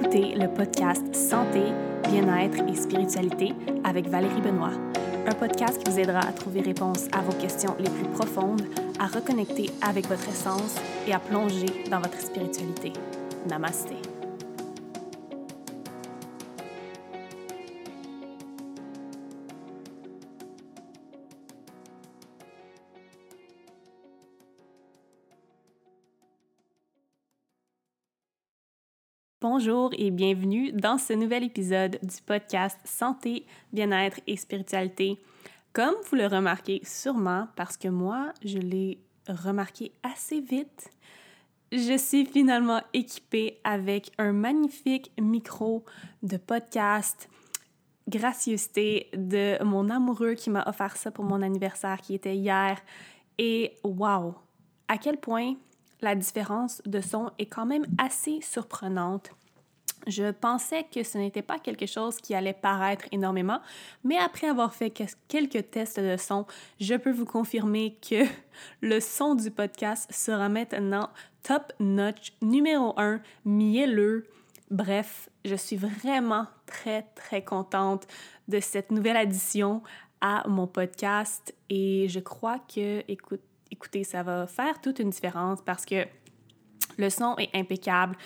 écoutez le podcast Santé, bien-être et spiritualité avec Valérie Benoît, un podcast qui vous aidera à trouver réponse à vos questions les plus profondes, à reconnecter avec votre essence et à plonger dans votre spiritualité. Namasté. Bonjour et bienvenue dans ce nouvel épisode du podcast Santé, bien-être et spiritualité. Comme vous le remarquez sûrement, parce que moi, je l'ai remarqué assez vite, je suis finalement équipée avec un magnifique micro de podcast, gracieuseté de mon amoureux qui m'a offert ça pour mon anniversaire qui était hier. Et wow, à quel point la différence de son est quand même assez surprenante. Je pensais que ce n'était pas quelque chose qui allait paraître énormément, mais après avoir fait quelques tests de son, je peux vous confirmer que le son du podcast sera maintenant top notch, numéro un, mielleux. Bref, je suis vraiment très, très contente de cette nouvelle addition à mon podcast et je crois que, écoute, écoutez, ça va faire toute une différence parce que le son est impeccable.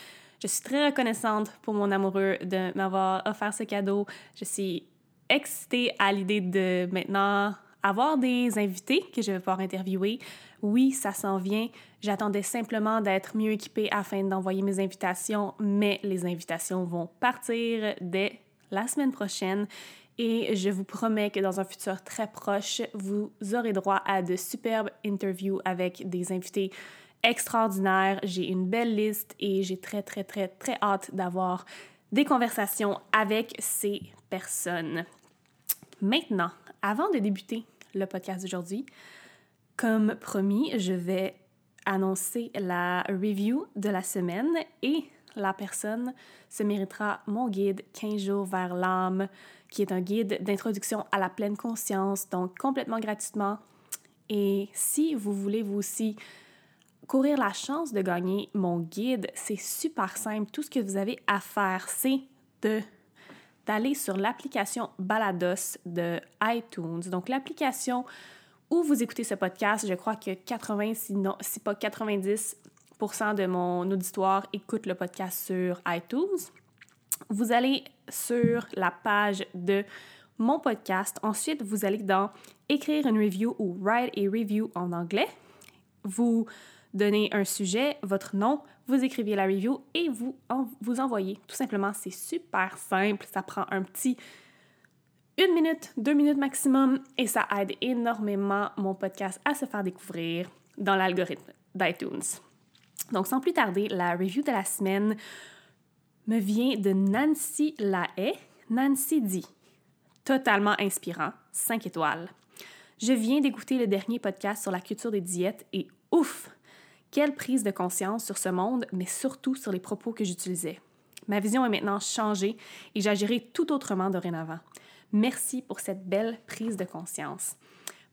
Je suis très reconnaissante pour mon amoureux de m'avoir offert ce cadeau. Je suis excitée à l'idée de maintenant avoir des invités que je vais pouvoir interviewer. Oui, ça s'en vient. J'attendais simplement d'être mieux équipée afin d'envoyer mes invitations, mais les invitations vont partir dès la semaine prochaine. Et je vous promets que dans un futur très proche, vous aurez droit à de superbes interviews avec des invités extraordinaires. J'ai une belle liste et j'ai très, très, très, très hâte d'avoir des conversations avec ces personnes. Maintenant, avant de débuter le podcast d'aujourd'hui, comme promis, je vais annoncer la review de la semaine et la personne se méritera mon guide 15 jours vers l'âme qui est un guide d'introduction à la pleine conscience, donc complètement gratuitement. Et si vous voulez vous aussi courir la chance de gagner mon guide, c'est super simple. Tout ce que vous avez à faire, c'est de d'aller sur l'application Balados de iTunes. Donc l'application où vous écoutez ce podcast, je crois que 80 sinon si pas 90 de mon auditoire écoute le podcast sur iTunes. Vous allez sur la page de mon podcast. Ensuite, vous allez dans écrire une review ou write a review en anglais. Vous donnez un sujet, votre nom, vous écrivez la review et vous vous envoyez. Tout simplement, c'est super simple. Ça prend un petit une minute, deux minutes maximum et ça aide énormément mon podcast à se faire découvrir dans l'algorithme d'iTunes. Donc, sans plus tarder, la review de la semaine me vient de Nancy Lahaye. Nancy dit Totalement inspirant, 5 étoiles. Je viens d'écouter le dernier podcast sur la culture des diètes et ouf Quelle prise de conscience sur ce monde, mais surtout sur les propos que j'utilisais. Ma vision est maintenant changée et j'agirai tout autrement dorénavant. Merci pour cette belle prise de conscience.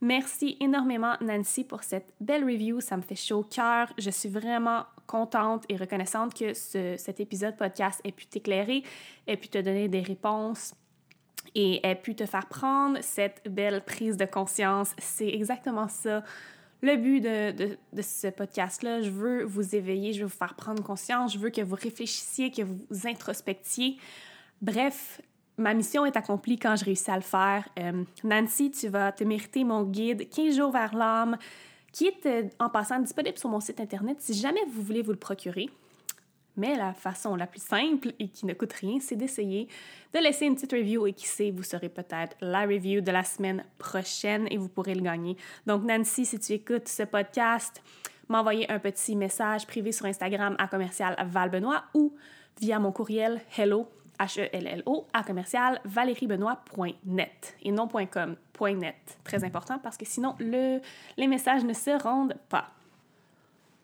Merci énormément, Nancy, pour cette belle review. Ça me fait chaud au cœur. Je suis vraiment contente et reconnaissante que cet épisode podcast ait pu t'éclairer, ait pu te donner des réponses et ait pu te faire prendre cette belle prise de conscience. C'est exactement ça. Le but de, ce podcast-là, je veux vous éveiller, je veux vous faire prendre conscience, je veux que vous réfléchissiez, que vous introspectiez. Bref, ma mission est accomplie quand je réussis à le faire. Euh, Nancy, tu vas te mériter mon guide 15 jours vers l'âme, qui est euh, en passant disponible sur mon site internet si jamais vous voulez vous le procurer. Mais la façon la plus simple et qui ne coûte rien, c'est d'essayer de laisser une petite review et qui sait, vous serez peut-être la review de la semaine prochaine et vous pourrez le gagner. Donc Nancy, si tu écoutes ce podcast, m'envoyer un petit message privé sur Instagram à commercial Valbenoît ou via mon courriel hello H-E-L-L-O, à commercial valeriebenoît.net et non .com, .net. Très important parce que sinon, le, les messages ne se rendent pas.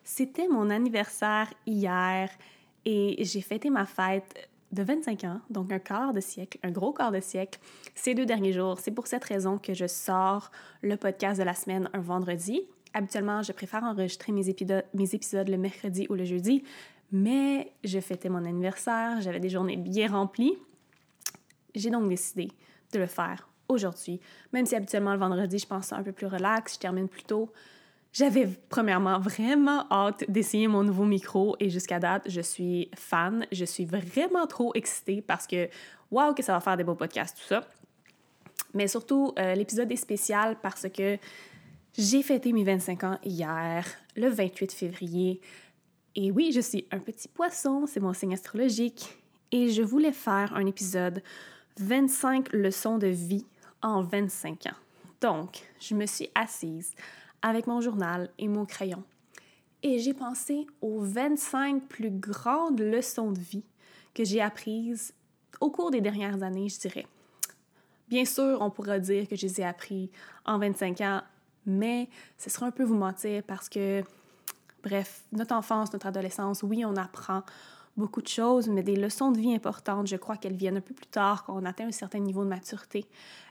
C'était mon anniversaire hier et j'ai fêté ma fête de 25 ans, donc un quart de siècle, un gros quart de siècle, ces deux derniers jours. C'est pour cette raison que je sors le podcast de la semaine un vendredi. Habituellement, je préfère enregistrer mes, mes épisodes le mercredi ou le jeudi, mais je fêtais mon anniversaire, j'avais des journées bien remplies. J'ai donc décidé de le faire aujourd'hui, même si habituellement le vendredi, je pense un peu plus relax, je termine plus tôt. J'avais premièrement vraiment hâte d'essayer mon nouveau micro et jusqu'à date, je suis fan. Je suis vraiment trop excitée parce que, waouh, que ça va faire des beaux podcasts, tout ça. Mais surtout, euh, l'épisode est spécial parce que j'ai fêté mes 25 ans hier, le 28 février. Et oui, je suis un petit poisson, c'est mon signe astrologique. Et je voulais faire un épisode 25 leçons de vie en 25 ans. Donc, je me suis assise avec mon journal et mon crayon. Et j'ai pensé aux 25 plus grandes leçons de vie que j'ai apprises au cours des dernières années, je dirais. Bien sûr, on pourra dire que je les ai appris en 25 ans, mais ce serait un peu vous mentir parce que, bref, notre enfance, notre adolescence, oui, on apprend beaucoup de choses, mais des leçons de vie importantes, je crois qu'elles viennent un peu plus tard, quand on atteint un certain niveau de maturité.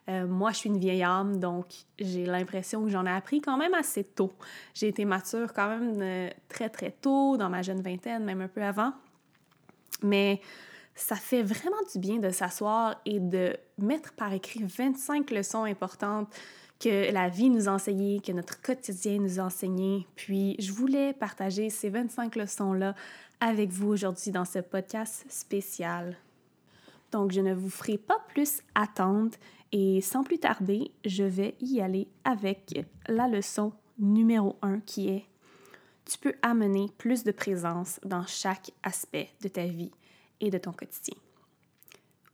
Euh, moi, je suis une vieille âme, donc j'ai l'impression que j'en ai appris quand même assez tôt. J'ai été mature quand même euh, très, très tôt, dans ma jeune vingtaine, même un peu avant. Mais ça fait vraiment du bien de s'asseoir et de mettre par écrit 25 leçons importantes que la vie nous enseignait, que notre quotidien nous enseignait. Puis je voulais partager ces 25 leçons-là avec vous aujourd'hui dans ce podcast spécial. Donc, je ne vous ferai pas plus attendre et sans plus tarder, je vais y aller avec la leçon numéro 1 qui est Tu peux amener plus de présence dans chaque aspect de ta vie et de ton quotidien.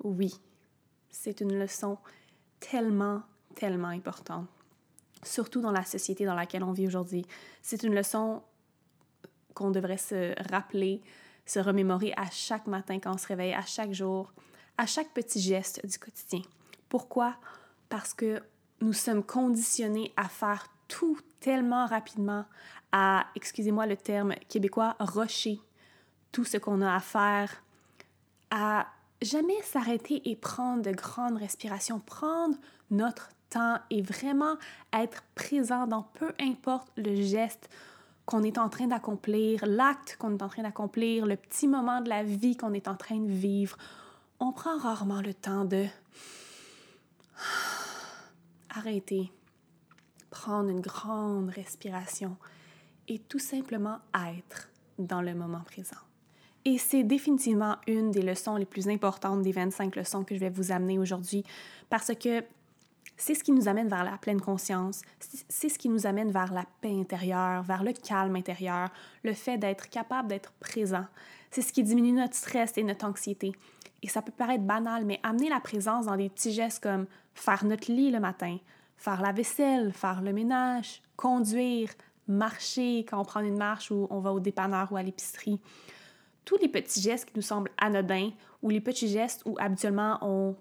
Oui, c'est une leçon tellement, tellement importante, surtout dans la société dans laquelle on vit aujourd'hui. C'est une leçon qu'on devrait se rappeler, se remémorer à chaque matin quand on se réveille, à chaque jour, à chaque petit geste du quotidien. Pourquoi? Parce que nous sommes conditionnés à faire tout tellement rapidement, à, excusez-moi le terme québécois, rocher tout ce qu'on a à faire, à jamais s'arrêter et prendre de grandes respirations, prendre notre temps et vraiment être présent dans peu importe le geste qu'on est en train d'accomplir, l'acte qu'on est en train d'accomplir, le petit moment de la vie qu'on est en train de vivre. On prend rarement le temps de arrêter, prendre une grande respiration et tout simplement être dans le moment présent. Et c'est définitivement une des leçons les plus importantes des 25 leçons que je vais vous amener aujourd'hui parce que c'est ce qui nous amène vers la pleine conscience, c'est ce qui nous amène vers la paix intérieure, vers le calme intérieur, le fait d'être capable d'être présent. C'est ce qui diminue notre stress et notre anxiété. Et ça peut paraître banal, mais amener la présence dans des petits gestes comme faire notre lit le matin, faire la vaisselle, faire le ménage, conduire, marcher quand on prend une marche ou on va au dépanneur ou à l'épicerie. Tous les petits gestes qui nous semblent anodins ou les petits gestes où habituellement on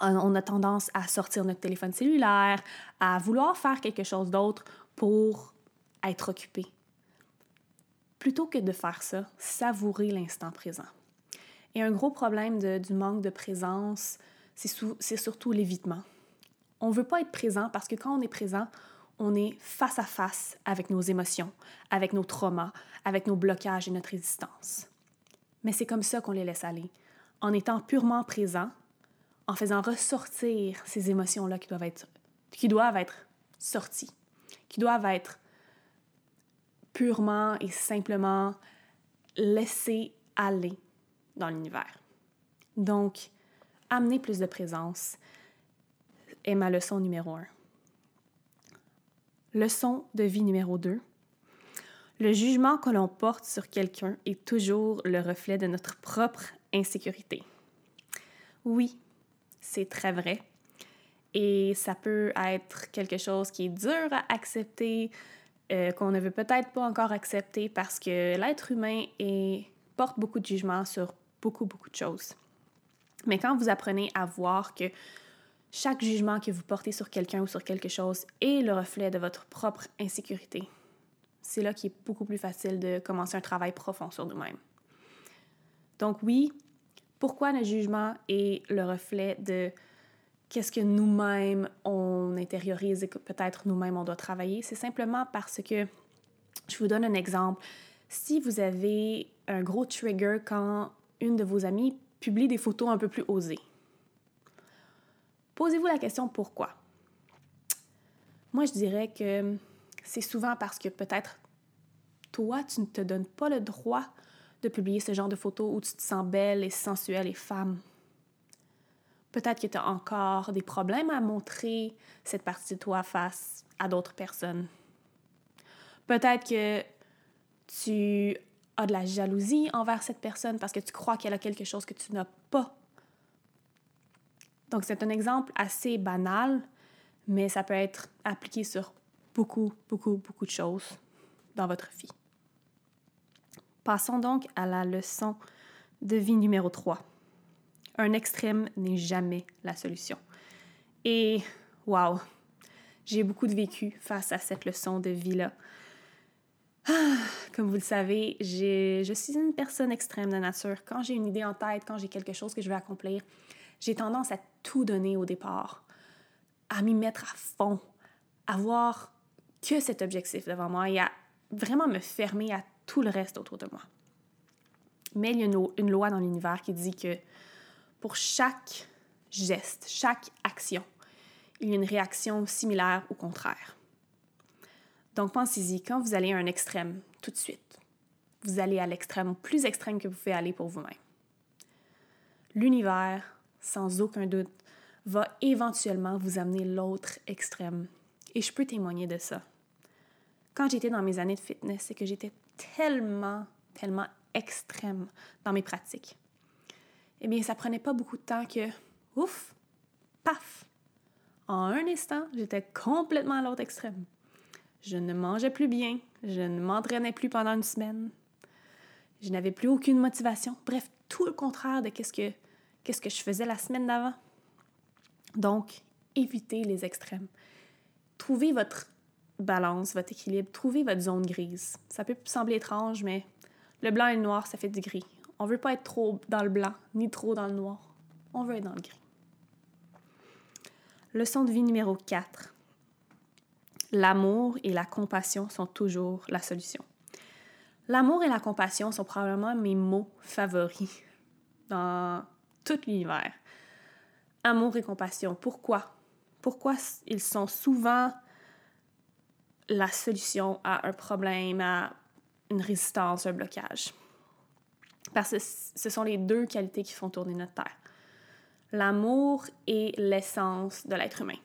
on a tendance à sortir notre téléphone cellulaire, à vouloir faire quelque chose d'autre pour être occupé. Plutôt que de faire ça, savourer l'instant présent. Et un gros problème du manque de présence, c'est surtout l'évitement. On ne veut pas être présent parce que quand on est présent, on est face à face avec nos émotions, avec nos traumas, avec nos blocages et notre résistance. Mais c'est comme ça qu'on les laisse aller. En étant purement présent, en faisant ressortir ces émotions-là qui doivent être, qui doivent être sorties, qui doivent être purement et simplement laissées aller dans l'univers. Donc, amener plus de présence est ma leçon numéro un. Leçon de vie numéro deux. Le jugement que l'on porte sur quelqu'un est toujours le reflet de notre propre insécurité. Oui, c'est très vrai. Et ça peut être quelque chose qui est dur à accepter, euh, qu'on ne veut peut-être pas encore accepter parce que l'être humain porte beaucoup de jugement sur beaucoup, beaucoup de choses. Mais quand vous apprenez à voir que chaque jugement que vous portez sur quelqu'un ou sur quelque chose est le reflet de votre propre insécurité, c'est là qu'il est beaucoup plus facile de commencer un travail profond sur nous-mêmes. Donc oui, pourquoi le jugement est le reflet de qu'est-ce que nous-mêmes on intériorise et que peut-être nous-mêmes on doit travailler? C'est simplement parce que, je vous donne un exemple, si vous avez un gros trigger quand une de vos amies publie des photos un peu plus osées. Posez-vous la question pourquoi? Moi, je dirais que c'est souvent parce que peut-être toi, tu ne te donnes pas le droit de publier ce genre de photos où tu te sens belle et sensuelle et femme? Peut-être que tu as encore des problèmes à montrer cette partie de toi face à d'autres personnes. Peut-être que tu as de la jalousie envers cette personne parce que tu crois qu'elle a quelque chose que tu n'as pas. Donc, c'est un exemple assez banal, mais ça peut être appliqué sur beaucoup, beaucoup, beaucoup de choses dans votre vie. Passons donc à la leçon de vie numéro 3. Un extrême n'est jamais la solution. Et, wow, j'ai beaucoup de vécu face à cette leçon de vie-là. Ah, comme vous le savez, je suis une personne extrême de nature. Quand j'ai une idée en tête, quand j'ai quelque chose que je veux accomplir, j'ai tendance à tout donner au départ, à m'y mettre à fond, à voir que cet objectif devant moi et à vraiment me fermer à tout le reste autour de moi. Mais il y a une, loi dans l'univers qui dit que pour chaque geste, chaque action, il y a une réaction similaire ou contraire. Donc pensez-y, quand vous allez à un extrême, tout de suite, vous allez à l'extrême plus extrême que vous pouvez aller pour vous-même. L'univers, sans aucun doute, va éventuellement vous amener l'autre extrême. Et je peux témoigner de ça. Quand j'étais dans mes années de fitness, c'est que j'étais tellement, tellement extrême dans mes pratiques. Eh bien, ça prenait pas beaucoup de temps que, ouf, paf, en un instant, j'étais complètement à l'autre extrême. Je ne mangeais plus bien, je ne m'entraînais plus pendant une semaine, je n'avais plus aucune motivation. Bref, tout le contraire de qu'est-ce que, qu'est-ce que je faisais la semaine d'avant. Donc, évitez les extrêmes. Trouvez votre balance, votre équilibre, trouvez votre zone grise. Ça peut sembler étrange, mais le blanc et le noir, ça fait du gris. On veut pas être trop dans le blanc, ni trop dans le noir. On veut être dans le gris. Leçon de vie numéro 4. L'amour et la compassion sont toujours la solution. L'amour et la compassion sont probablement mes mots favoris dans tout l'univers. Amour et compassion. Pourquoi? Pourquoi ils sont souvent la solution à un problème, à une résistance, un blocage? Parce que ce sont les deux qualités qui font tourner notre Terre. L'amour est l'essence de l'être humain.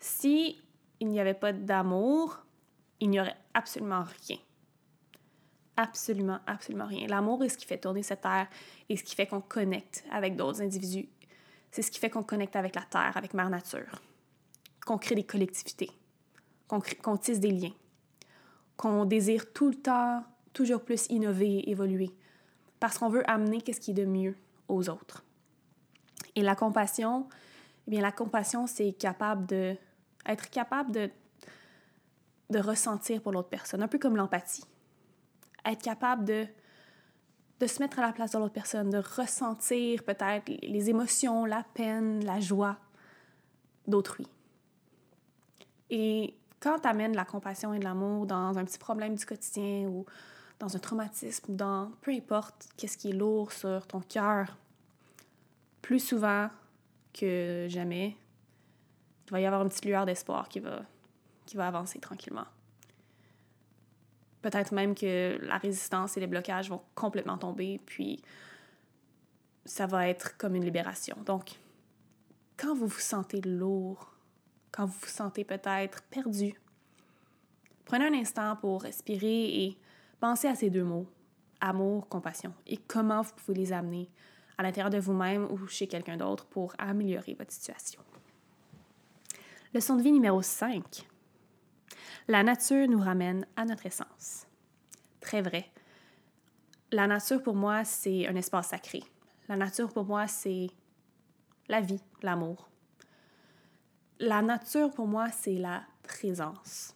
Si il n'y avait pas d'amour, il n'y aurait absolument rien. Absolument, absolument rien. L'amour est ce qui fait tourner cette terre et ce qui fait qu'on connecte avec d'autres individus. C'est ce qui fait qu'on connecte avec la terre, avec Mère Nature, qu'on crée des collectivités, qu'on tisse des liens, qu'on désire tout le temps toujours plus innover, évoluer, parce qu'on veut amener ce qui est de mieux aux autres. Et la compassion, eh bien, la compassion, c'est capable de être capable de, de ressentir pour l'autre personne, un peu comme l'empathie. Être capable de, de se mettre à la place de l'autre personne, de ressentir peut-être les émotions, la peine, la joie d'autrui. Et quand tu amènes la compassion et de l'amour dans un petit problème du quotidien ou dans un traumatisme, dans peu importe qu'est-ce qui est lourd sur ton cœur, plus souvent que jamais, il va y avoir une petite lueur d'espoir qui va, qui va avancer tranquillement. Peut-être même que la résistance et les blocages vont complètement tomber, puis ça va être comme une libération. Donc, quand vous vous sentez lourd, quand vous vous sentez peut-être perdu, prenez un instant pour respirer et penser à ces deux mots, amour, compassion, et comment vous pouvez les amener à l'intérieur de vous-même ou chez quelqu'un d'autre pour améliorer votre situation. Leçon de vie numéro 5. La nature nous ramène à notre essence. Très vrai. La nature pour moi, c'est un espace sacré. La nature pour moi, c'est la vie, l'amour. La nature pour moi, c'est la présence.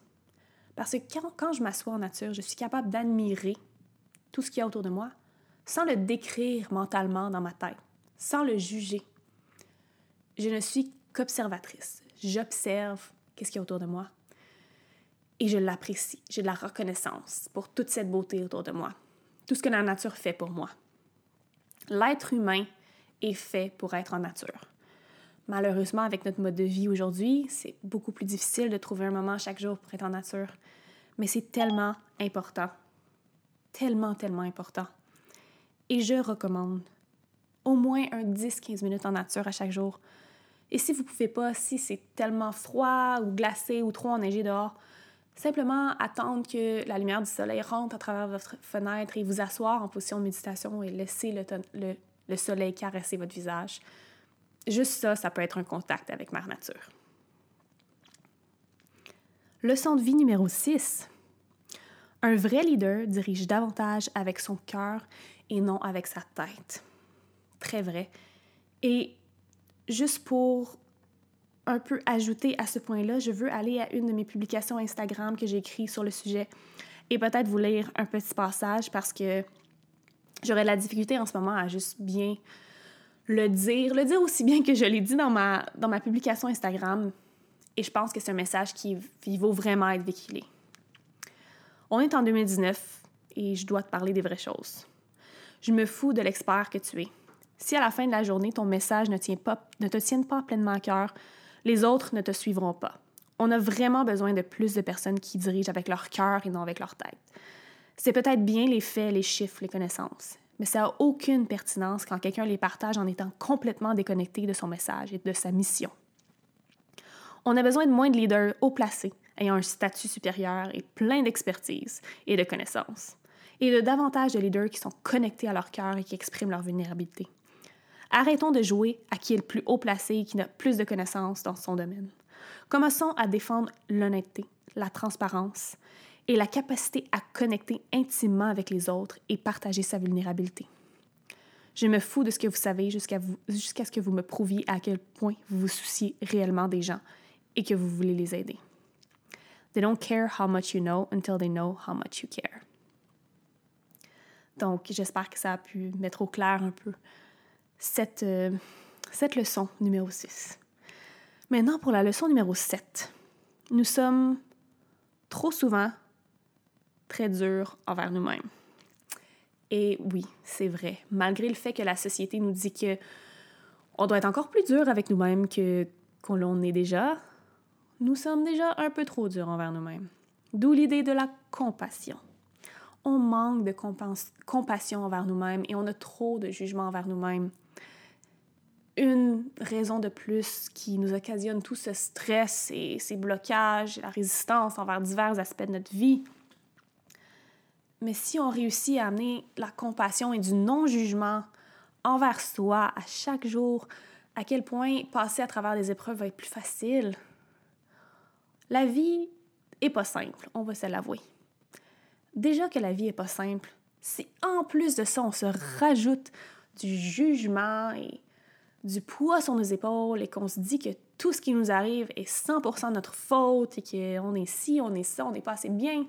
Parce que quand, quand je m'assois en nature, je suis capable d'admirer tout ce qu'il y a autour de moi sans le décrire mentalement dans ma tête, sans le juger. Je ne suis qu'observatrice j'observe qu'est-ce qu'il y a autour de moi et je l'apprécie. J'ai de la reconnaissance pour toute cette beauté autour de moi. tout ce que la nature fait pour moi. L'être humain est fait pour être en nature. Malheureusement, avec notre mode de vie aujourd'hui, c'est beaucoup plus difficile de trouver un moment chaque jour pour être en nature. Mais c'est tellement important. Tellement, tellement important. Et je recommande au moins un 10-15 minutes en nature à chaque jour. Et si vous ne pouvez pas, si c'est tellement froid ou glacé ou trop enneigé dehors, simplement attendre que la lumière du soleil rentre à travers votre fenêtre et vous asseoir en position de méditation et laisser le, le, le soleil caresser votre visage. Juste ça, ça peut être un contact avec ma nature. Leçon de vie numéro 6. Un vrai leader dirige davantage avec son cœur et non avec sa tête. Très vrai. Et juste pour un peu ajouter à ce point-là, je veux aller à une de mes publications Instagram que j'ai écrites sur le sujet et peut-être vous lire un petit passage parce que j'aurais la difficulté en ce moment à juste bien le dire, le dire aussi bien que je l'ai dit dans ma, dans ma publication Instagram. Et je pense que c'est un message qui, vaut vraiment être véhiculé. On est en 2019 et je dois te parler des vraies choses. Je me fous de l'expert que tu es. Si à la fin de la journée, ton message ne, tient pas, ne te tienne pas pleinement à cœur, les autres ne te suivront pas. On a vraiment besoin de plus de personnes qui dirigent avec leur cœur et non avec leur tête. C'est peut-être bien les faits, les chiffres, les connaissances, mais ça n'a aucune pertinence quand quelqu'un les partage en étant complètement déconnecté de son message et de sa mission. On a besoin de moins de leaders haut placés, ayant un statut supérieur et plein d'expertise et de connaissances, et de davantage de leaders qui sont connectés à leur cœur et qui expriment leur vulnérabilité. Arrêtons de jouer à qui est le plus haut placé et qui a plus de connaissances dans son domaine. Commençons à défendre l'honnêteté, la transparence et la capacité à connecter intimement avec les autres et partager sa vulnérabilité. Je me fous de ce que vous savez jusqu'à jusqu'à ce que vous me prouviez à quel point vous vous souciez réellement des gens et que vous voulez les aider. They don't care how much you know until they know how much you care. Donc, j'espère que ça a pu mettre au clair un peu cette, euh, cette leçon numéro 6. Maintenant, pour la leçon numéro 7. Nous sommes trop souvent très durs envers nous-mêmes. Et oui, c'est vrai. Malgré le fait que la société nous dit que on doit être encore plus dur avec nous-mêmes que qu'on l'on est déjà, nous sommes déjà un peu trop durs envers nous-mêmes. D'où l'idée de la compassion. On manque de compassion envers nous-mêmes et on a trop de jugement envers nous-mêmes. Une raison de plus qui nous occasionne tout ce stress et ces blocages, la résistance envers divers aspects de notre vie, mais si on réussit à amener la compassion et du non-jugement envers soi à chaque jour, à quel point passer à travers des épreuves va être plus facile? La vie est pas simple, on va se l'avouer. Déjà que la vie est pas simple, si en plus de ça on se rajoute du jugement et du poids sur nos épaules et qu'on se dit que tout ce qui nous arrive est 100% notre faute et qu'on est ci, on est ça, on n'est pas assez bien,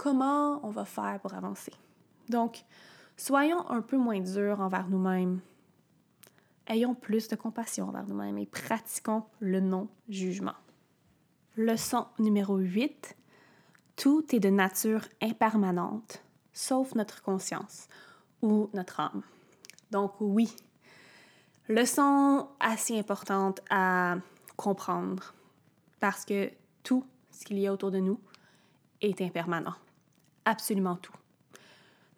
comment on va faire pour avancer. Donc, soyons un peu moins durs envers nous-mêmes. Ayons plus de compassion envers nous-mêmes et pratiquons le non-jugement. Leçon numéro 8. Tout est de nature impermanente, sauf notre conscience ou notre âme. Donc oui, leçon assez importante à comprendre parce que tout ce qu'il y a autour de nous est impermanent absolument tout.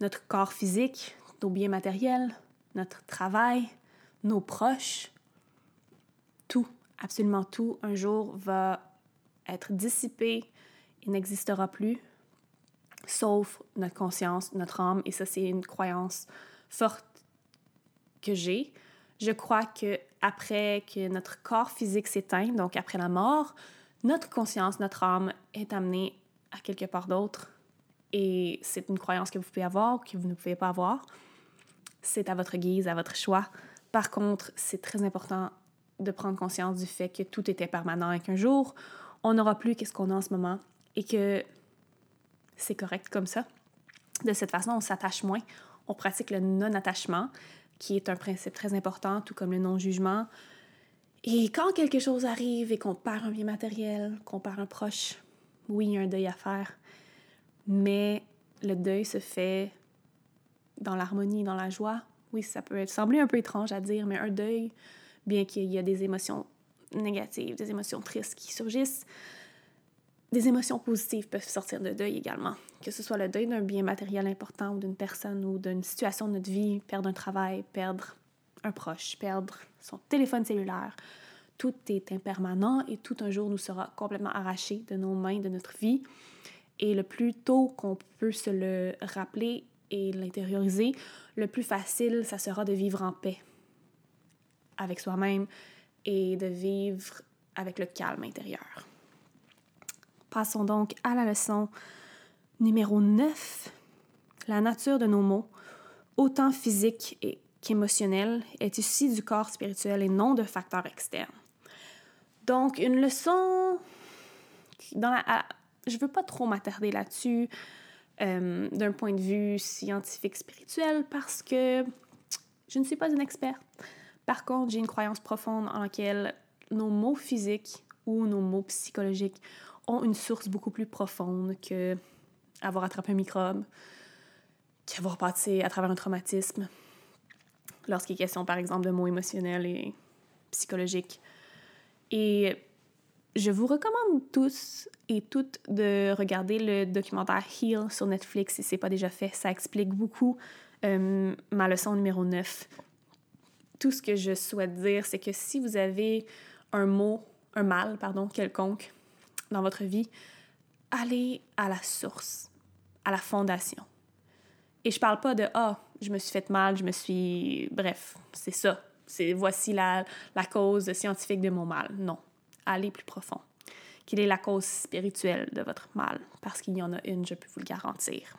Notre corps physique, nos biens matériels, notre travail, nos proches, tout, absolument tout, un jour va être dissipé et n'existera plus, sauf notre conscience, notre âme, et ça c'est une croyance forte que j'ai. Je crois que après que notre corps physique s'éteint, donc après la mort, notre conscience, notre âme est amenée à quelque part d'autre et c'est une croyance que vous pouvez avoir, que vous ne pouvez pas avoir. C'est à votre guise, à votre choix. Par contre, c'est très important de prendre conscience du fait que tout était permanent et qu'un jour, on n'aura plus qu'est-ce qu'on a en ce moment et que c'est correct comme ça. De cette façon, on s'attache moins. On pratique le non-attachement, qui est un principe très important, tout comme le non-jugement. Et quand quelque chose arrive et qu'on perd un bien matériel, qu'on perd un proche, oui, il y a un deuil à faire mais le deuil se fait dans l'harmonie, dans la joie. Oui, ça peut sembler un peu étrange à dire, mais un deuil, bien qu'il y ait des émotions négatives, des émotions tristes qui surgissent, des émotions positives peuvent sortir de deuil également. Que ce soit le deuil d'un bien matériel important ou d'une personne ou d'une situation de notre vie, perdre un travail, perdre un proche, perdre son téléphone cellulaire. Tout est impermanent et tout un jour nous sera complètement arraché de nos mains, de notre vie. Et le plus tôt qu'on peut se le rappeler et l'intérioriser, le plus facile, ça sera de vivre en paix avec soi-même et de vivre avec le calme intérieur. Passons donc à la leçon numéro 9. La nature de nos mots, autant physique qu'émotionnelle, est issue du corps spirituel et non de facteurs externes. Donc, une leçon dans la, je veux pas trop m'attarder là-dessus euh, d'un point de vue scientifique spirituel parce que je ne suis pas une experte. Par contre, j'ai une croyance profonde en laquelle nos mots physiques ou nos mots psychologiques ont une source beaucoup plus profonde que avoir attrapé un microbe, qu'avoir passé à travers un traumatisme. Lorsqu'il est question, par exemple, de mots émotionnels et psychologiques. Je vous recommande tous et toutes de regarder le documentaire Heal sur Netflix si ce n'est pas déjà fait. Ça explique beaucoup euh, ma leçon numéro 9. Tout ce que je souhaite dire, c'est que si vous avez un mot, un mal, pardon, quelconque, dans votre vie, allez à la source, à la fondation. Et je parle pas de ah, je me suis fait mal, je me suis. Bref, c'est ça. C'est voici la, la cause scientifique de mon mal. Non. Allez plus profond. Quelle est la cause spirituelle de votre mal? Parce qu'il y en a une, je peux vous le garantir.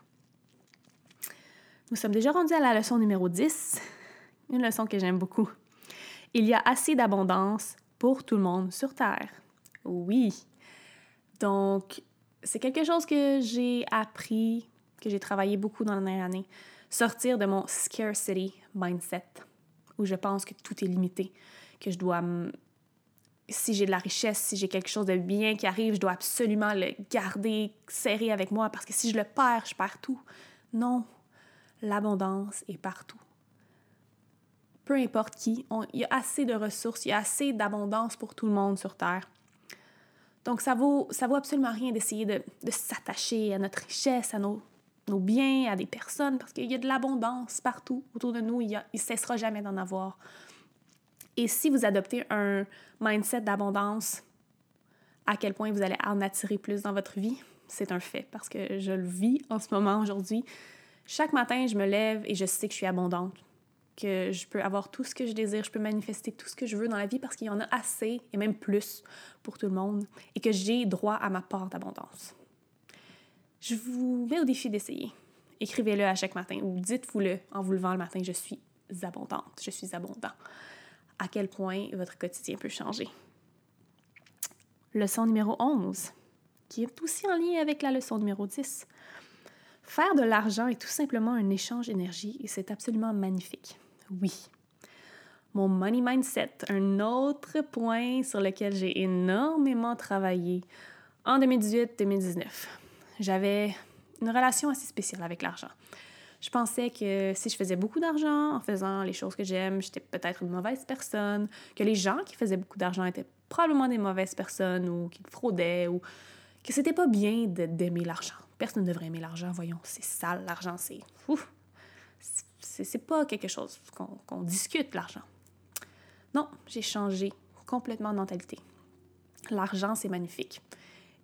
Nous sommes déjà rendus à la leçon numéro 10, une leçon que j'aime beaucoup. Il y a assez d'abondance pour tout le monde sur Terre. Oui, donc, c'est quelque chose que j'ai appris, que j'ai travaillé beaucoup dans la dernière année. Sortir de mon scarcity mindset, où je pense que tout est limité, que je dois. Si j'ai de la richesse, si j'ai quelque chose de bien qui arrive, je dois absolument le garder serré avec moi parce que si je le perds, je perds tout. Non, l'abondance est partout. Peu importe qui, il y a assez de ressources, il y a assez d'abondance pour tout le monde sur Terre. Donc, ça vaut, ça vaut absolument rien d'essayer de, s'attacher à notre richesse, à nos, nos, biens, à des personnes, parce qu'il y a de l'abondance partout autour de nous. Il ne cessera jamais d'en avoir. Et si vous adoptez un mindset d'abondance, à quel point vous allez en attirer plus dans votre vie, c'est un fait, parce que je le vis en ce moment aujourd'hui. Chaque matin, je me lève et je sais que je suis abondante que je peux avoir tout ce que je désire, je peux manifester tout ce que je veux dans la vie parce qu'il y en a assez et même plus pour tout le monde et que j'ai droit à ma part d'abondance. Je vous mets au défi d'essayer. Écrivez-le à chaque matin ou dites-vous-le en vous levant le matin, je suis abondante, je suis abondant. À quel point votre quotidien peut changer. Leçon numéro 11, qui est aussi en lien avec la leçon numéro 10. Faire de l'argent est tout simplement un échange d'énergie et c'est absolument magnifique. Oui. Mon money mindset, un autre point sur lequel j'ai énormément travaillé en 2018-2019. J'avais une relation assez spéciale avec l'argent. Je pensais que si je faisais beaucoup d'argent en faisant les choses que j'aime, j'étais peut-être une mauvaise personne, que les gens qui faisaient beaucoup d'argent étaient probablement des mauvaises personnes ou qu'ils fraudaient ou que c'était pas bien d'aimer l'argent. Personne ne devrait aimer l'argent, voyons, c'est sale, l'argent, c'est... C'est pas quelque chose qu'on discute, l'argent. Non, j'ai changé complètement de mentalité. L'argent, c'est magnifique.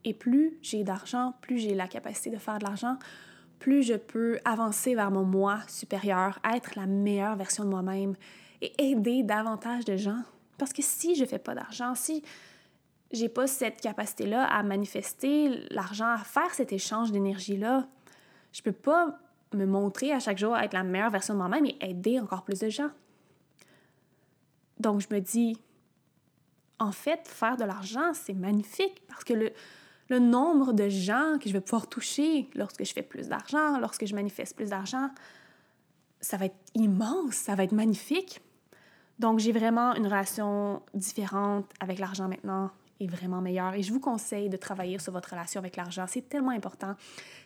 Et plus j'ai d'argent, plus j'ai la capacité de faire de l'argent, plus je peux avancer vers mon moi supérieur, être la meilleure version de moi-même et aider davantage de gens. Parce que si je fais pas d'argent, si j'ai pas cette capacité-là à manifester l'argent, à faire cet échange d'énergie-là, je peux pas me montrer à chaque jour être la meilleure version de moi-même et aider encore plus de gens. Donc, je me dis, en fait, faire de l'argent, c'est magnifique parce que le, le nombre de gens que je vais pouvoir toucher lorsque je fais plus d'argent, lorsque je manifeste plus d'argent, ça va être immense, ça va être magnifique. Donc, j'ai vraiment une relation différente avec l'argent maintenant est vraiment meilleure. Et je vous conseille de travailler sur votre relation avec l'argent. C'est tellement important.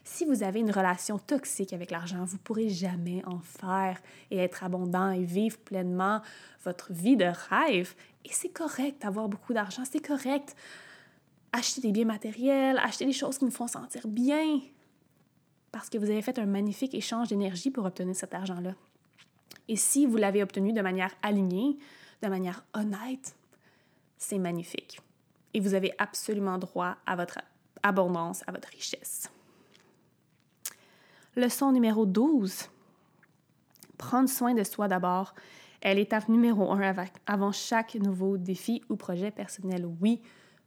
Si vous avez une relation toxique avec l'argent, vous ne pourrez jamais en faire et être abondant et vivre pleinement votre vie de rêve. Et c'est correct d'avoir beaucoup d'argent, c'est correct. Acheter des biens matériels, acheter des choses qui nous font sentir bien. Parce que vous avez fait un magnifique échange d'énergie pour obtenir cet argent-là. Et si vous l'avez obtenu de manière alignée, de manière honnête, c'est magnifique. Et vous avez absolument droit à votre abondance, à votre richesse. Leçon numéro 12. Prendre soin de soi d'abord est l'étape numéro un avant chaque nouveau défi ou projet personnel. Oui,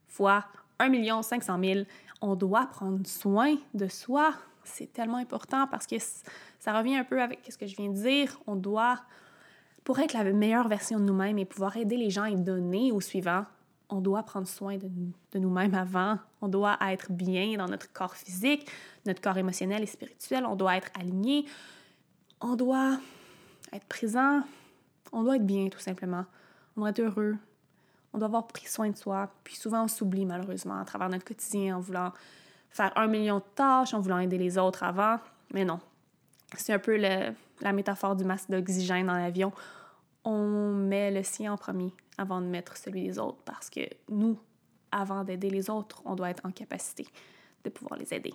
fois 1 500 000, on doit prendre soin de soi. C'est tellement important parce que ça revient un peu avec ce que je viens de dire. On doit, pour être la meilleure version de nous-mêmes et pouvoir aider les gens et donner au suivant, on doit prendre soin de, de nous-mêmes avant. On doit être bien dans notre corps physique, notre corps émotionnel et spirituel. On doit être aligné. On doit être présent. On doit être bien, tout simplement. On doit être heureux. On doit avoir pris soin de soi. Puis souvent, on s'oublie malheureusement à travers notre quotidien en voulant faire un million de tâches, en voulant aider les autres avant. Mais non. C'est un peu la métaphore du masque d'oxygène dans l'avion. On met le sien en premier avant de mettre celui des autres parce que nous, avant d'aider les autres, on doit être en capacité de pouvoir les aider.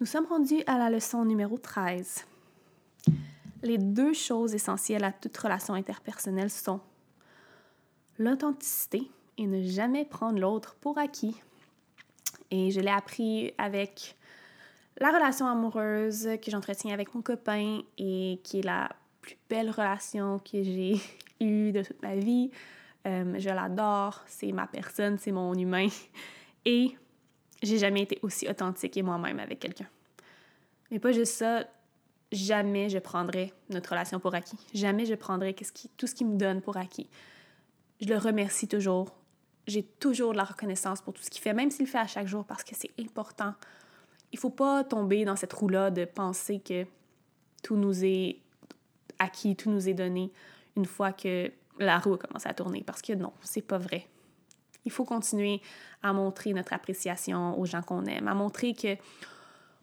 Nous sommes rendus à la leçon numéro 13. Les deux choses essentielles à toute relation interpersonnelle sont l'authenticité et ne jamais prendre l'autre pour acquis. Et je l'ai appris avec la relation amoureuse que j'entretiens avec mon copain et qui est la plus belle relation que j'ai eue de toute ma vie. Euh, je l'adore, c'est ma personne, c'est mon humain. Et j'ai jamais été aussi authentique et moi-même avec quelqu'un. Mais pas juste ça, jamais je prendrai notre relation pour acquis. Jamais je prendrai tout ce qu'il me donne pour acquis. Je le remercie toujours. J'ai toujours de la reconnaissance pour tout ce qu'il fait, même s'il le fait à chaque jour, parce que c'est important. Il faut pas tomber dans cette roue-là de penser que tout nous est acquis, tout nous est donné une fois que la roue a commencé à tourner. Parce que non, c'est pas vrai. Il faut continuer à montrer notre appréciation aux gens qu'on aime, à montrer que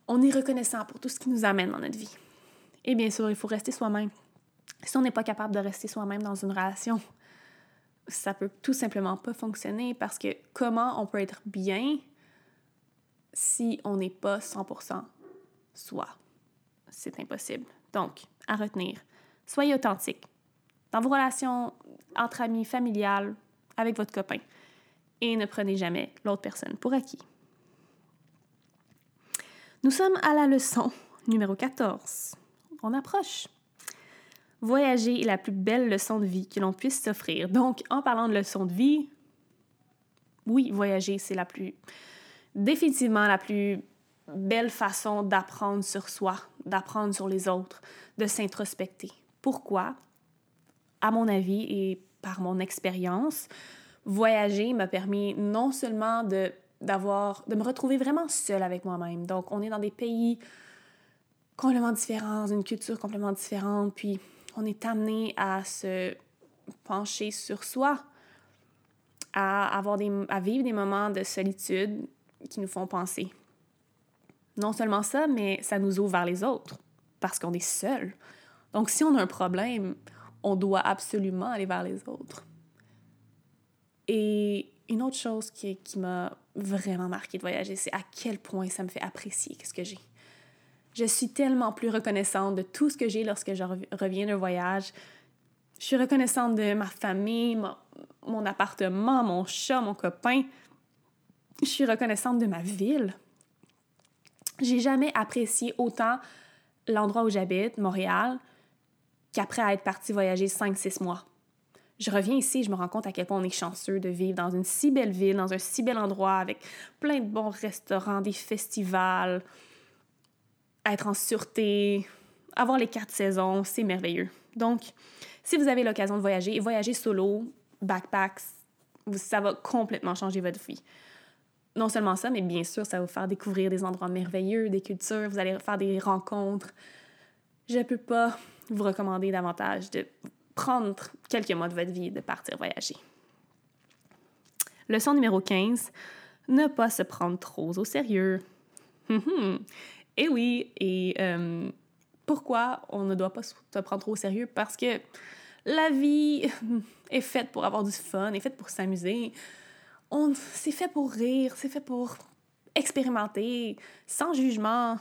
on est reconnaissant pour tout ce qui nous amène dans notre vie. Et bien sûr, il faut rester soi-même. Si on n'est pas capable de rester soi-même dans une relation, ça peut tout simplement pas fonctionner parce que comment on peut être bien si on n'est pas 100% soi? C'est impossible. Donc, à retenir, soyez authentique dans vos relations entre amis, familiales, avec votre copain. Et ne prenez jamais l'autre personne pour acquis. Nous sommes à la leçon numéro 14 approche. Voyager est la plus belle leçon de vie que l'on puisse s'offrir. Donc, en parlant de leçon de vie, oui, voyager, c'est la plus, définitivement la plus belle façon d'apprendre sur soi, d'apprendre sur les autres, de s'introspecter. Pourquoi? À mon avis et par mon expérience, voyager m'a permis non seulement de d'avoir de me retrouver vraiment seule avec moi-même. Donc on est dans des pays complètement différents, une culture complètement différente, puis on est amené à se pencher sur soi, à, avoir des, à vivre des moments de solitude qui nous font penser. Non seulement ça, mais ça nous ouvre vers les autres, parce qu'on est seul. Donc si on a un problème, on doit absolument aller vers les autres. Et une autre chose qui, qui m'a vraiment marqué de voyager, c'est à quel point ça me fait apprécier ce que j'ai. Je suis tellement plus reconnaissante de tout ce que j'ai lorsque je reviens d'un voyage. Je suis reconnaissante de ma famille, mon, appartement, mon chat, mon copain. Je suis reconnaissante de ma ville. J'ai jamais apprécié autant l'endroit où j'habite, Montréal, qu'après être partie voyager 5-6 mois. Je reviens ici, je me rends compte à quel point on est chanceux de vivre dans une si belle ville, dans un si bel endroit, avec plein de bons restaurants, des festivals, être en sûreté, avoir les quatre saisons, c'est merveilleux. Donc, si vous avez l'occasion de voyager, voyager solo, backpacks, ça va complètement changer votre vie. Non seulement ça, mais bien sûr, ça va vous faire découvrir des endroits merveilleux, des cultures, vous allez faire des rencontres. Je ne peux pas vous recommander davantage de prendre quelques mois de votre vie et de partir voyager. Leçon numéro 15, ne pas se prendre trop au sérieux. Et oui, et euh, pourquoi on ne doit pas se prendre trop au sérieux? Parce que la vie est faite pour avoir du fun, est faite pour s'amuser. On, c'est fait pour rire, c'est fait pour expérimenter, sans jugement.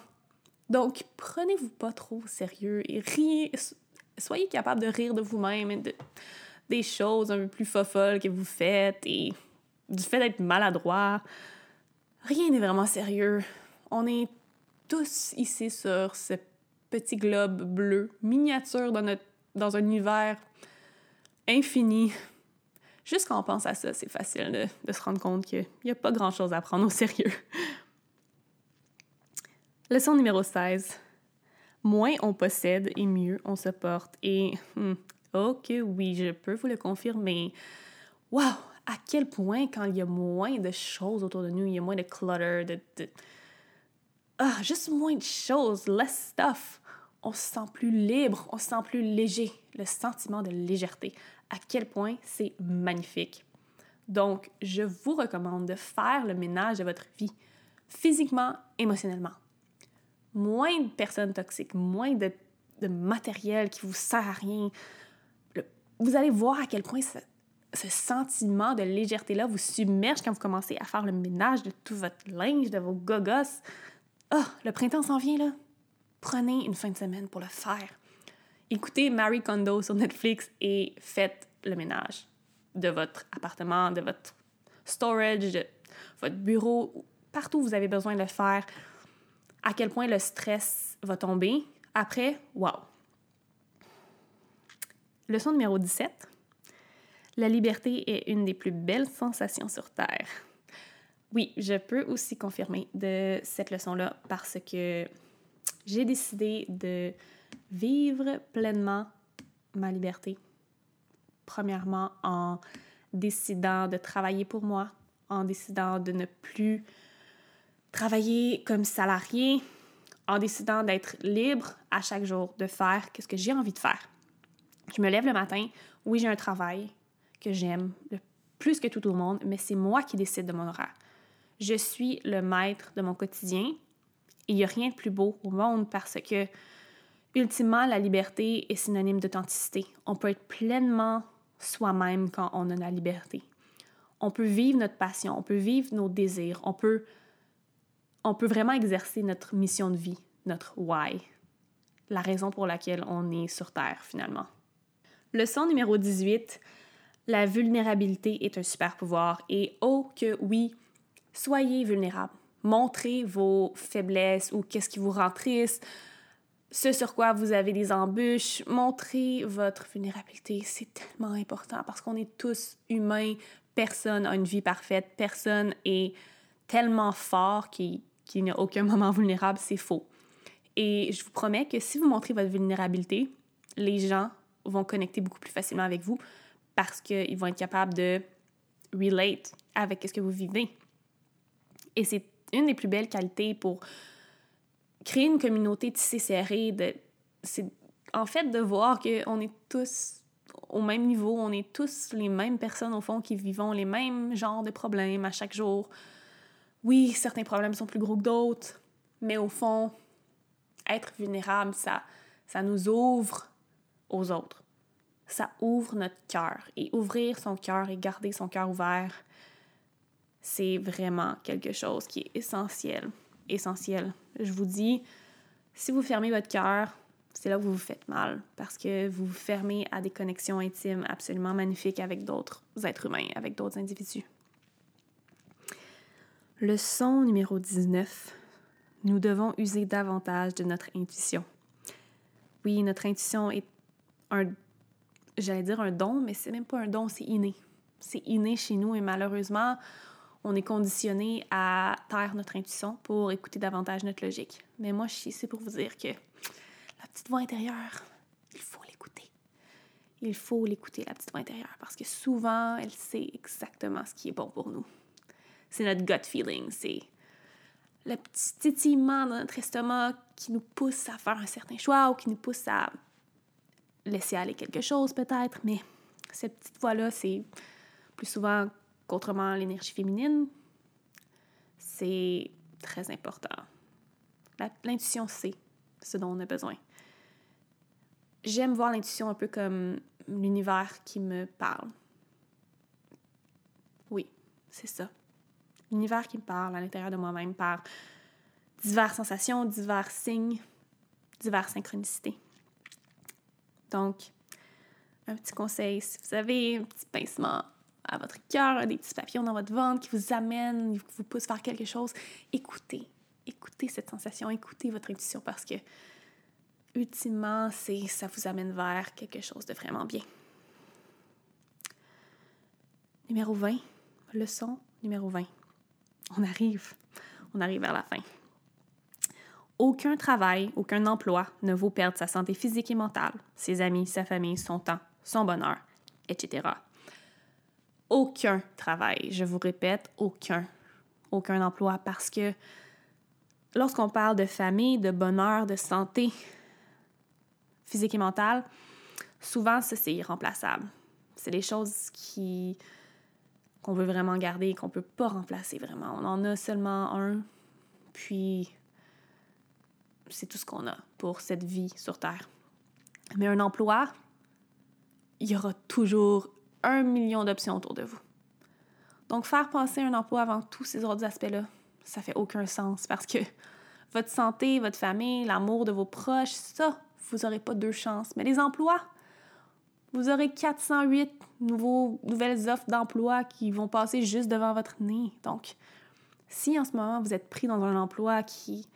Donc, prenez-vous pas trop au sérieux et riez, soyez capable de rire de vous-même et de, des choses un peu plus folles que vous faites et du fait d'être maladroit. Rien n'est vraiment sérieux. On est tous ici sur ce petit globe bleu, miniature dans, notre, dans un univers infini. Juste quand on pense à ça, c'est facile de, de, se rendre compte qu'il n'y a pas grand-chose à prendre au sérieux. Leçon numéro 16. Moins on possède et mieux on se porte. Et, hmm, ok, oui, je peux vous le confirmer. Wow! À quel point, quand il y a moins de choses autour de nous, il y a moins de clutter, de. Ah, juste moins de choses, less stuff on se sent plus libre, on se sent plus léger, le sentiment de légèreté. À quel point c'est magnifique. Donc, je vous recommande de faire le ménage de votre vie, physiquement, émotionnellement. Moins de personnes toxiques, moins de, matériel qui vous sert à rien. vous allez voir à quel point ce, sentiment de légèreté-là vous submerge quand vous commencez à faire le ménage de tout votre linge, de vos gogos. Ah, le printemps s'en vient là prenez une fin de semaine pour le faire. Écoutez Marie Kondo sur Netflix et faites le ménage de votre appartement, de votre storage, de votre bureau, partout où vous avez besoin de le faire. À quel point le stress va tomber. Après, wow! Leçon numéro 17. La liberté est une des plus belles sensations sur Terre. Oui, je peux aussi confirmer de cette leçon-là parce que j'ai décidé de vivre pleinement ma liberté. Premièrement, en décidant de travailler pour moi, en décidant de ne plus travailler comme salarié, en décidant d'être libre à chaque jour, de faire ce que j'ai envie de faire. Je me lève le matin, oui, j'ai un travail que j'aime plus que tout le monde, mais c'est moi qui décide de mon horaire. Je suis le maître de mon quotidien il n'y a rien de plus beau au monde parce que, ultimement, la liberté est synonyme d'authenticité. On peut être pleinement soi-même quand on a la liberté. On peut vivre notre passion, on peut vivre nos désirs, on peut, on peut vraiment exercer notre mission de vie, notre why, la raison pour laquelle on est sur Terre finalement. Leçon numéro 18, la vulnérabilité est un super pouvoir et oh que oui, soyez vulnérable montrez vos faiblesses ou qu'est-ce qui vous rend triste, ce sur quoi vous avez des embûches, montrez votre vulnérabilité. C'est tellement important parce qu'on est tous humains. Personne n'a une vie parfaite. Personne est tellement fort qu'il n'y a aucun moment vulnérable. C'est faux. Et je vous promets que si vous montrez votre vulnérabilité, les gens vont connecter beaucoup plus facilement avec vous parce qu'ils vont être capables de relate avec ce que vous vivez. Et c'est une des plus belles qualités pour créer une communauté tissée serrée. De, c'est en fait de voir qu'on est tous au même niveau, on est tous les mêmes personnes au fond qui vivons les mêmes genres de problèmes à chaque jour. Oui, certains problèmes sont plus gros que d'autres, mais au fond, être vulnérable, ça, ça nous ouvre aux autres. Ça ouvre notre cœur. Et ouvrir son cœur et garder son cœur ouvert, c'est vraiment quelque chose qui est essentiel. Essentiel. Je vous dis, si vous fermez votre cœur, c'est là que vous vous faites mal parce que vous vous fermez à des connexions intimes absolument magnifiques avec d'autres êtres humains, avec d'autres individus. Leçon numéro 19. Nous devons user davantage de notre intuition. Oui, notre intuition est un, j'allais dire un don, mais c'est même pas un don, c'est inné. C'est inné chez nous et malheureusement, on est conditionné à taire notre intuition pour écouter davantage notre logique. Mais moi, je suis ici pour vous dire que la petite voix intérieure, il faut l'écouter. Il faut l'écouter, la petite voix intérieure, parce que souvent, elle sait exactement ce qui est bon pour nous. C'est notre gut feeling, c'est le petit titillement dans notre estomac qui nous pousse à faire un certain choix ou qui nous pousse à laisser aller quelque chose peut-être, mais cette petite voix-là, c'est plus souvent qu'autrement, l'énergie féminine, c'est très important. L'intuition, c'est ce dont on a besoin. J'aime voir l'intuition un peu comme l'univers qui me parle. Oui, c'est ça. L'univers qui me parle à l'intérieur de moi-même par diverses sensations, divers signes, diverses synchronicités. Donc, un petit conseil, si vous avez un petit pincement à votre cœur, des petits papillons dans votre ventre qui vous amènent, qui vous poussent faire quelque chose, écoutez. Écoutez cette sensation, écoutez votre intuition parce que, ultimement, ça vous amène vers quelque chose de vraiment bien. Numéro 20, leçon numéro 20. On arrive, on arrive vers la fin. Aucun travail, aucun emploi ne vaut perdre sa santé physique et mentale, ses amis, sa famille, son temps, son bonheur, etc. Aucun travail, je vous répète, aucun, aucun emploi, parce que lorsqu'on parle de famille, de bonheur, de santé physique et mentale, souvent, ça, c'est irremplaçable. C'est des choses qui qu'on veut vraiment garder et qu'on peut pas remplacer vraiment. On en a seulement un, puis c'est tout ce qu'on a pour cette vie sur Terre. Mais un emploi, il y aura toujours un million d'options autour de vous. Donc, faire passer un emploi avant tous ces autres aspects-là, ça fait aucun sens parce que votre santé, votre famille, l'amour de vos proches, ça, vous n'aurez pas deux chances. Mais les emplois, vous aurez 408 nouveaux, nouvelles offres d'emploi qui vont passer juste devant votre nez. Donc, si en ce moment vous êtes pris dans un emploi qui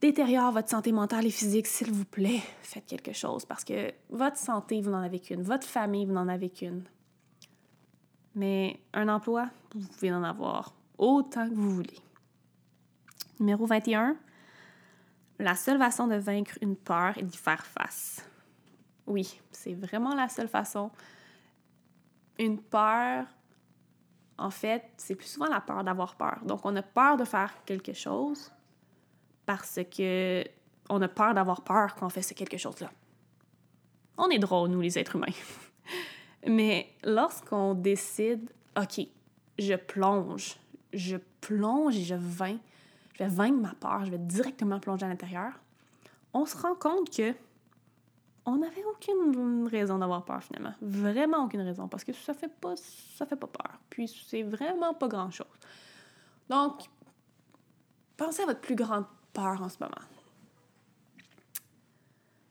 détériore votre santé mentale et physique, s'il vous plaît, faites quelque chose parce que votre santé, vous n'en avez qu'une, votre famille, vous n'en avez qu'une. Mais un emploi, vous pouvez en avoir autant que vous voulez. Numéro 21. La seule façon de vaincre une peur est d'y faire face. Oui, c'est vraiment la seule façon. Une peur, en fait, c'est plus souvent la peur d'avoir peur. Donc, on a peur de faire quelque chose parce que on a peur d'avoir peur quand on fait ce quelque chose-là. On est drôle, nous, les êtres humains. Mais lorsqu'on décide, OK, je plonge, je plonge et je vainc, je vais vaincre ma peur, je vais directement plonger à l'intérieur, on se rend compte que on n'avait aucune raison d'avoir peur finalement. Vraiment aucune raison parce que ça fait pas ça fait pas peur. Puis c'est vraiment pas grand-chose. Donc pensez à votre plus grande en ce moment.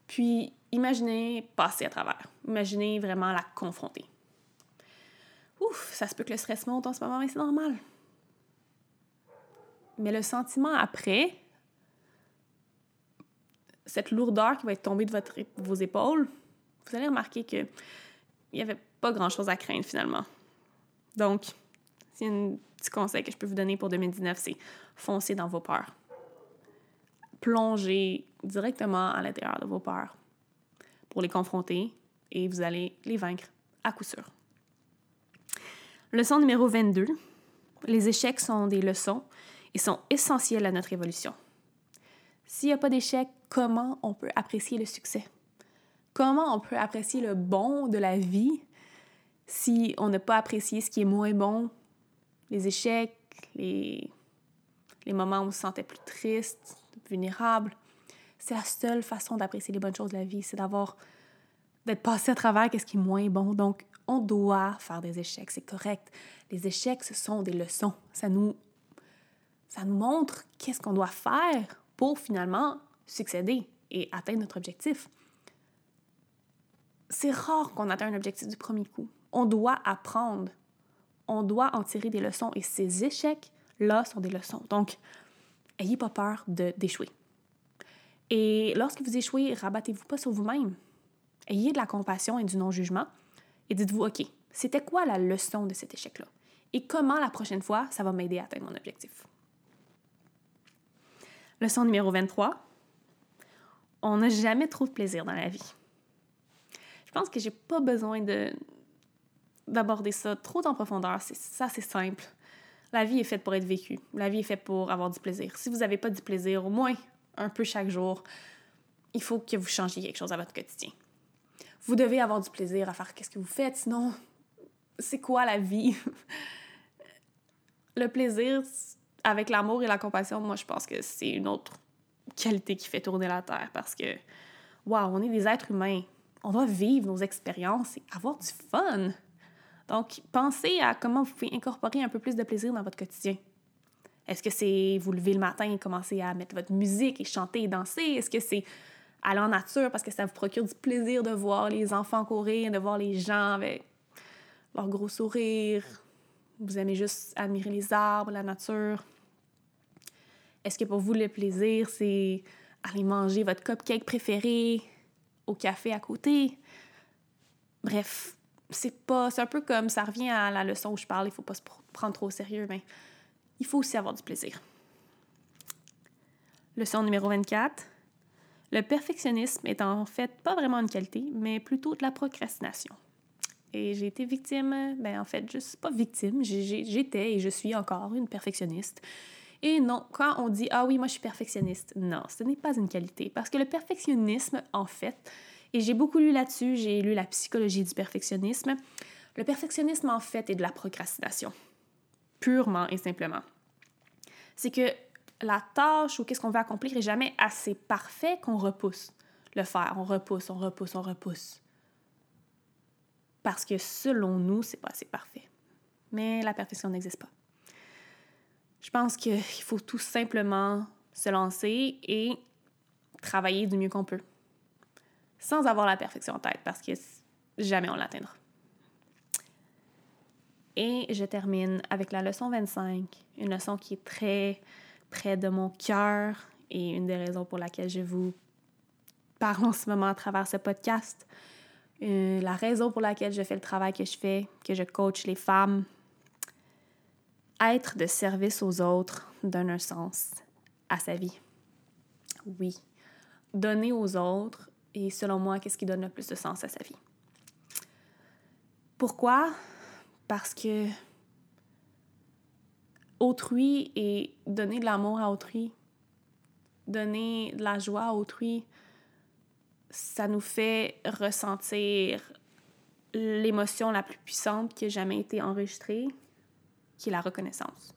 Puis, imaginez passer à travers. Imaginez vraiment la confronter. Ouf, ça se peut que le stress monte en ce moment, mais c'est normal. Mais le sentiment après, cette lourdeur qui va être tombée de vos épaules, vous allez remarquer qu'il n'y avait pas grand-chose à craindre finalement. Donc, c'est un petit conseil que je peux vous donner pour 2019, c'est foncer dans vos peurs plonger directement à l'intérieur de vos peurs pour les confronter et vous allez les vaincre à coup sûr. Leçon numéro 22. Les échecs sont des leçons et sont essentiels à notre évolution. S'il n'y a pas d'échec, comment on peut apprécier le succès? Comment on peut apprécier le bon de la vie si on n'a pas apprécié ce qui est moins bon, les échecs, les, les moments où on se sentait plus triste, vulnérable. C'est la seule façon d'apprécier les bonnes choses de la vie, c'est d'avoir d'être passé à travers qu'est-ce qui est moins bon. Donc, on doit faire des échecs, c'est correct. Les échecs, ce sont des leçons. Ça nous, ça nous montre qu'est-ce qu'on doit faire pour finalement succéder et atteindre notre objectif. C'est rare qu'on atteigne un objectif du premier coup. On doit apprendre. On doit en tirer des leçons et ces échecs-là sont des leçons. Donc, ayez pas peur d'échouer. Et lorsque vous échouez, rabattez-vous pas sur vous-même. Ayez de la compassion et du non-jugement et dites-vous, OK, c'était quoi la leçon de cet échec-là? Et comment la prochaine fois, ça va m'aider à atteindre mon objectif? Leçon numéro 23. On n'a jamais trop de plaisir dans la vie. Je pense que j'ai pas besoin de d'aborder ça trop en profondeur. Ça, c'est simple. La vie est faite pour être vécue. La vie est faite pour avoir du plaisir. Si vous n'avez pas du plaisir, au moins un peu chaque jour, il faut que vous changiez quelque chose à votre quotidien. Vous devez avoir du plaisir à faire ce que vous faites, sinon c'est quoi la vie? le plaisir avec l'amour et la compassion, moi, je pense que c'est une autre qualité qui fait tourner la Terre parce que, waouh, on est des êtres humains. On doit vivre nos expériences et avoir du fun. Donc, pensez à comment vous pouvez incorporer un peu plus de plaisir dans votre quotidien. Est-ce que c'est vous lever le matin et commencer à mettre votre musique et chanter et danser? Est-ce que c'est aller en nature parce que ça vous procure du plaisir de voir les enfants courir, de voir les gens avec leur gros sourire? Vous aimez juste admirer les arbres, la nature? Est-ce que pour vous, le plaisir, c'est aller manger votre cupcake préféré au café à côté? Bref, c'est pas. C'est un peu comme ça revient à la leçon où je parle, il faut pas se prendre trop au sérieux, mais il faut aussi avoir du plaisir. Leçon numéro 24. Le perfectionnisme est en fait pas vraiment une qualité, mais plutôt de la procrastination. Et j'ai été victime, ben en fait, juste pas victime, j'étais et je suis encore une perfectionniste. Et non, quand on dit Ah oui, moi je suis perfectionniste, non, ce n'est pas une qualité. Parce que le perfectionnisme, en fait, et j'ai beaucoup lu là-dessus, j'ai lu la psychologie du perfectionnisme, le perfectionnisme, en fait, est de la procrastination. Purement et simplement. C'est que la tâche ou qu'est-ce qu'on veut accomplir est jamais assez parfait qu'on repousse le faire. On repousse, on repousse, on repousse. Parce que selon nous, c'est pas assez parfait. Mais la perfection n'existe pas. Je pense qu'il faut tout simplement se lancer et travailler du mieux qu'on peut. Sans avoir la perfection en tête, parce que jamais on l'atteindra. Et je termine avec la leçon 25, une leçon qui est très près de mon cœur et une des raisons pour laquelle je vous parle en ce moment à travers ce podcast. Euh, la raison pour laquelle je fais le travail que je fais, que je coach les femmes. Être de service aux autres donne un sens à sa vie. Oui. Donner aux autres et selon moi, qu'est-ce qui donne le plus de sens à sa vie? Pourquoi? Parce que autrui et donner de l'amour à autrui, donner de la joie à autrui, ça nous fait ressentir l'émotion la plus puissante qui ait jamais été enregistrée, qui est la reconnaissance.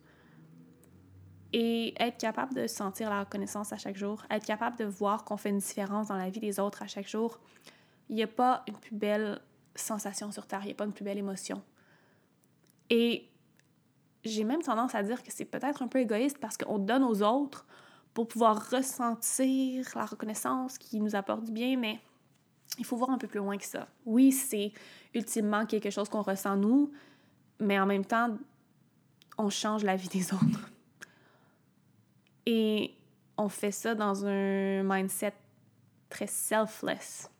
Et être capable de sentir la reconnaissance à chaque jour, être capable de voir qu'on fait une différence dans la vie des autres à chaque jour, il n'y a pas une plus belle sensation sur Terre, il n'y a pas une plus belle émotion. Et j'ai même tendance à dire que c'est peut-être un peu égoïste parce qu'on donne aux autres pour pouvoir ressentir la reconnaissance qui nous apporte du bien, mais il faut voir un peu plus loin que ça. Oui, c'est ultimement quelque chose qu'on ressent nous, mais en même temps, on change la vie des autres. Et on fait ça dans un mindset très selfless.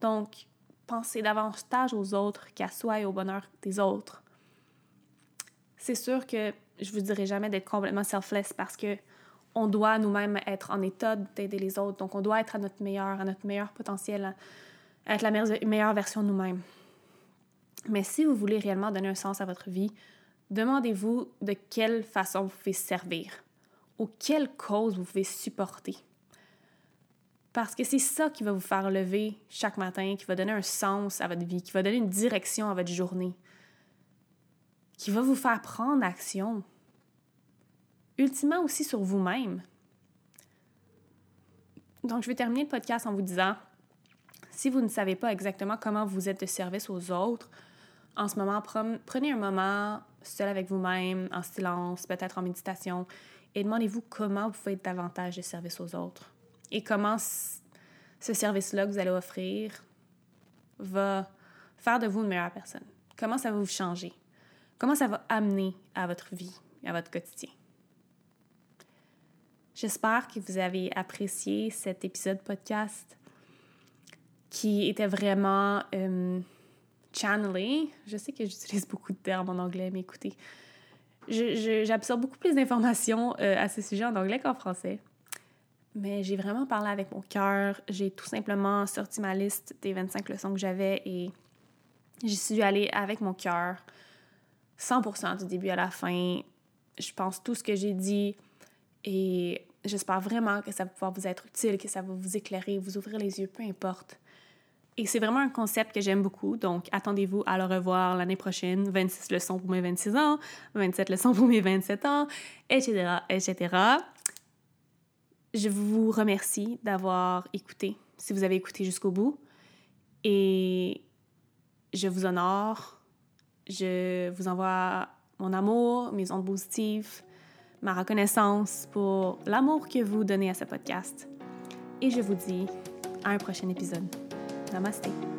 Donc, penser davantage aux autres qu'à soi et au bonheur des autres c'est sûr que je vous dirai jamais d'être complètement selfless parce que on doit nous-mêmes être en état d'aider les autres. Donc, on doit être à notre meilleur, à notre meilleur potentiel, à être la meilleure version de nous-mêmes. Mais si vous voulez réellement donner un sens à votre vie, demandez-vous de quelle façon vous pouvez servir ou quelle cause vous pouvez supporter. Parce que c'est ça qui va vous faire lever chaque matin, qui va donner un sens à votre vie, qui va donner une direction à votre journée qui va vous faire prendre action. Ultimement aussi sur vous-même. Donc, je vais terminer le podcast en vous disant, si vous ne savez pas exactement comment vous êtes de service aux autres, en ce moment, prenez un moment seul avec vous-même, en silence, peut-être en méditation, et demandez-vous comment vous pouvez être davantage de service aux autres. Et comment ce service-là que vous allez offrir va faire de vous une meilleure personne. Comment ça va vous changer? Comment ça va amener à votre vie, à votre quotidien? J'espère que vous avez apprécié cet épisode podcast qui était vraiment euh, channelé. Je sais que j'utilise beaucoup de termes en anglais, mais écoutez, j'absorbe beaucoup plus d'informations euh, à ce sujet en anglais qu'en français. Mais j'ai vraiment parlé avec mon cœur. J'ai tout simplement sorti ma liste des 25 leçons que j'avais et j'y suis allée avec mon cœur. 100% du début à la fin. Je pense tout ce que j'ai dit et j'espère vraiment que ça va pouvoir vous être utile, que ça va vous éclairer, vous ouvrir les yeux, peu importe. Et c'est vraiment un concept que j'aime beaucoup, donc attendez-vous à le revoir l'année prochaine. 26 leçons pour mes 26 ans, 27 leçons pour mes 27 ans, etc., etc. Je vous remercie d'avoir écouté, si vous avez écouté jusqu'au bout. Et je vous honore. Je vous envoie mon amour, mes ondes positives, ma reconnaissance pour l'amour que vous donnez à ce podcast. Et je vous dis à un prochain épisode. ナマステ